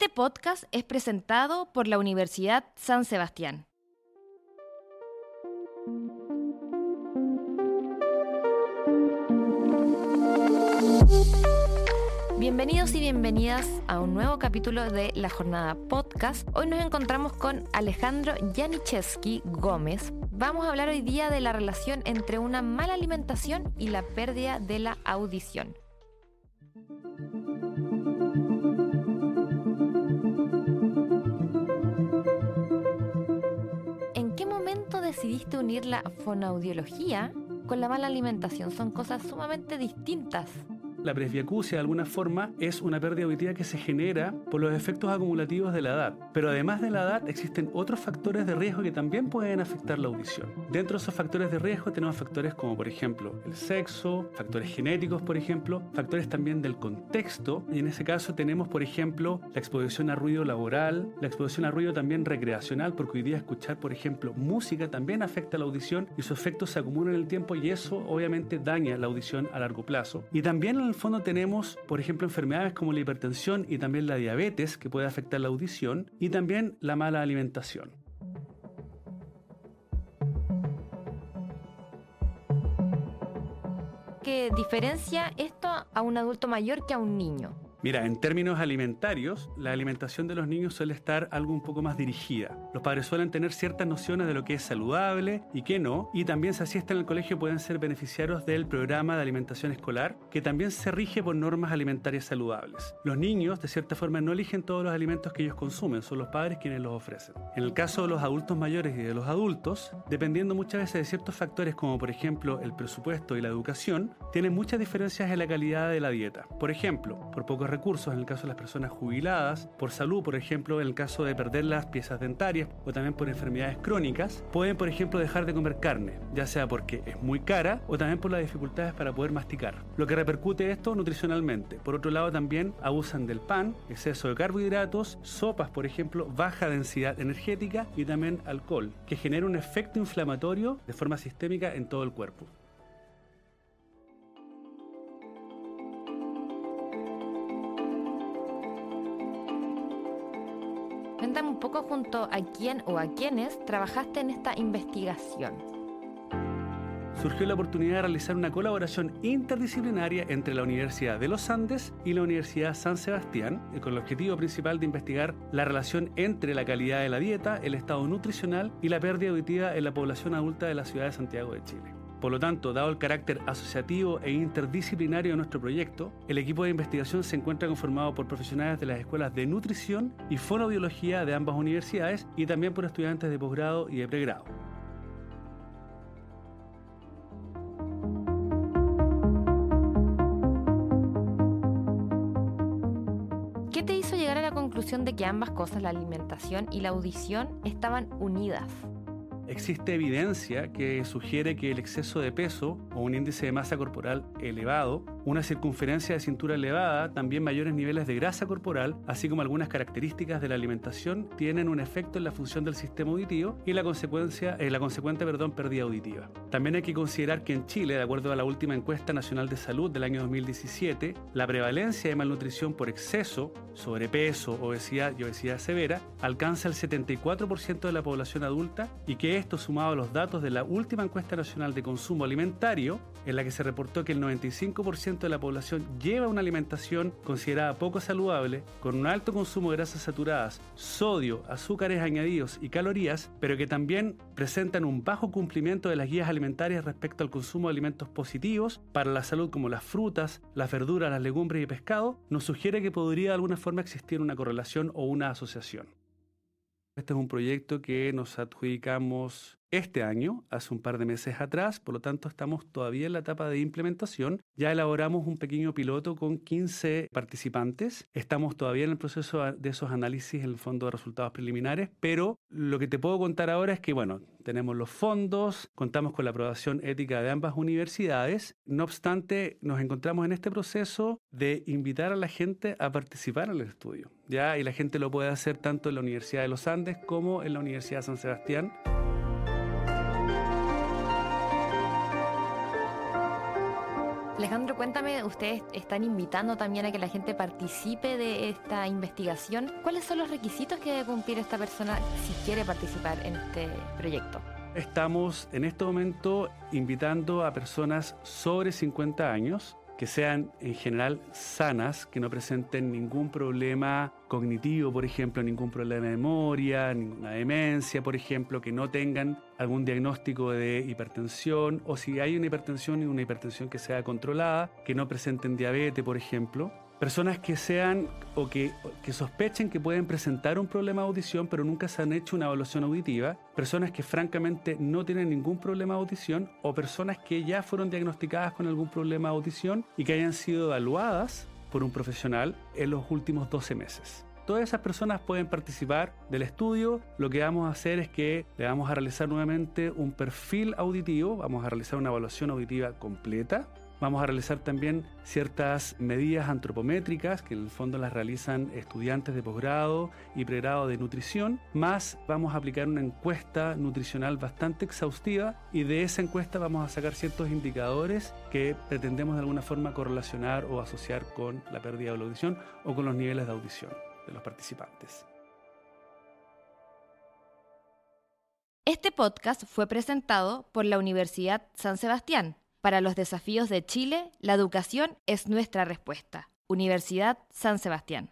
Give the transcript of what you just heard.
Este podcast es presentado por la Universidad San Sebastián. Bienvenidos y bienvenidas a un nuevo capítulo de La Jornada Podcast. Hoy nos encontramos con Alejandro Janiszewski Gómez. Vamos a hablar hoy día de la relación entre una mala alimentación y la pérdida de la audición. Decidiste unir la fonoaudiología con la mala alimentación? Son cosas sumamente distintas. La presbiacusia, de alguna forma, es una pérdida auditiva que se genera por los efectos acumulativos de la edad. Pero además de la edad, existen otros factores de riesgo que también pueden afectar la audición. Dentro de esos factores de riesgo tenemos factores como, por ejemplo, el sexo, factores genéticos, por ejemplo, factores también del contexto. Y en ese caso tenemos, por ejemplo, la exposición a ruido laboral, la exposición a ruido también recreacional, porque hoy día escuchar, por ejemplo, música también afecta la audición y sus efectos se acumulan en el tiempo y eso obviamente daña la audición a largo plazo. Y también el fondo tenemos, por ejemplo, enfermedades como la hipertensión y también la diabetes, que puede afectar la audición, y también la mala alimentación. ¿Qué diferencia esto a un adulto mayor que a un niño? Mira, en términos alimentarios, la alimentación de los niños suele estar algo un poco más dirigida. Los padres suelen tener ciertas nociones de lo que es saludable y qué no, y también si asisten al colegio pueden ser beneficiarios del programa de alimentación escolar, que también se rige por normas alimentarias saludables. Los niños, de cierta forma, no eligen todos los alimentos que ellos consumen, son los padres quienes los ofrecen. En el caso de los adultos mayores y de los adultos, dependiendo muchas veces de ciertos factores como por ejemplo el presupuesto y la educación, tienen muchas diferencias en la calidad de la dieta. Por ejemplo, por pocos recursos en el caso de las personas jubiladas, por salud, por ejemplo, en el caso de perder las piezas dentarias o también por enfermedades crónicas, pueden, por ejemplo, dejar de comer carne, ya sea porque es muy cara o también por las dificultades para poder masticar. Lo que repercute esto nutricionalmente. Por otro lado, también abusan del pan, exceso de carbohidratos, sopas, por ejemplo, baja densidad energética y también alcohol, que genera un efecto inflamatorio de forma sistémica en todo el cuerpo. Cuéntame un poco junto a quién o a quiénes trabajaste en esta investigación. Surgió la oportunidad de realizar una colaboración interdisciplinaria entre la Universidad de los Andes y la Universidad San Sebastián, con el objetivo principal de investigar la relación entre la calidad de la dieta, el estado nutricional y la pérdida auditiva en la población adulta de la ciudad de Santiago de Chile. Por lo tanto, dado el carácter asociativo e interdisciplinario de nuestro proyecto, el equipo de investigación se encuentra conformado por profesionales de las escuelas de nutrición y fonoaudiología de ambas universidades y también por estudiantes de posgrado y de pregrado. ¿Qué te hizo llegar a la conclusión de que ambas cosas, la alimentación y la audición, estaban unidas? Existe evidencia que sugiere que el exceso de peso o un índice de masa corporal elevado, una circunferencia de cintura elevada, también mayores niveles de grasa corporal, así como algunas características de la alimentación, tienen un efecto en la función del sistema auditivo y la, consecuencia, eh, la consecuente perdón, pérdida auditiva. También hay que considerar que en Chile, de acuerdo a la última encuesta nacional de salud del año 2017, la prevalencia de malnutrición por exceso, sobrepeso, obesidad y obesidad severa alcanza el 74% de la población adulta y que esto sumado a los datos de la última encuesta nacional de consumo alimentario, en la que se reportó que el 95% de la población lleva una alimentación considerada poco saludable, con un alto consumo de grasas saturadas, sodio, azúcares añadidos y calorías, pero que también presentan un bajo cumplimiento de las guías alimentarias respecto al consumo de alimentos positivos para la salud como las frutas, las verduras, las legumbres y pescado, nos sugiere que podría de alguna forma existir una correlación o una asociación. Este es un proyecto que nos adjudicamos este año, hace un par de meses atrás, por lo tanto estamos todavía en la etapa de implementación. Ya elaboramos un pequeño piloto con 15 participantes. Estamos todavía en el proceso de esos análisis en el fondo de resultados preliminares, pero lo que te puedo contar ahora es que, bueno, tenemos los fondos, contamos con la aprobación ética de ambas universidades. No obstante, nos encontramos en este proceso de invitar a la gente a participar en el estudio. ¿ya? Y la gente lo puede hacer tanto en la Universidad de los Andes como en la Universidad de San Sebastián. Alejandro, cuéntame, ustedes están invitando también a que la gente participe de esta investigación. ¿Cuáles son los requisitos que debe cumplir esta persona si quiere participar en este proyecto? Estamos en este momento invitando a personas sobre 50 años que sean en general sanas, que no presenten ningún problema cognitivo, por ejemplo, ningún problema de memoria, ninguna demencia, por ejemplo, que no tengan algún diagnóstico de hipertensión o si hay una hipertensión y una hipertensión que sea controlada, que no presenten diabetes, por ejemplo personas que sean o que, que, sospechen que pueden presentar un problema de audición pero nunca se han hecho una evaluación auditiva, personas que francamente no tienen ningún problema de audición o personas que ya fueron diagnosticadas con algún problema de audición y que hayan sido evaluadas por un profesional en los últimos 12 meses. Todas esas personas pueden participar del estudio. Lo que vamos a hacer es que le vamos a realizar nuevamente un perfil auditivo, vamos a realizar una evaluación auditiva completa Vamos a realizar también ciertas medidas antropométricas que en el fondo las realizan estudiantes de posgrado y pregrado de nutrición, más vamos a aplicar una encuesta nutricional bastante exhaustiva y de esa encuesta vamos a sacar ciertos indicadores que pretendemos de alguna forma correlacionar o asociar con la pérdida de la audición o con los niveles de audición de los participantes. Este podcast fue presentado por la Universidad San Sebastián para los desafíos de Chile, la educación es nuestra respuesta. Universidad San Sebastián.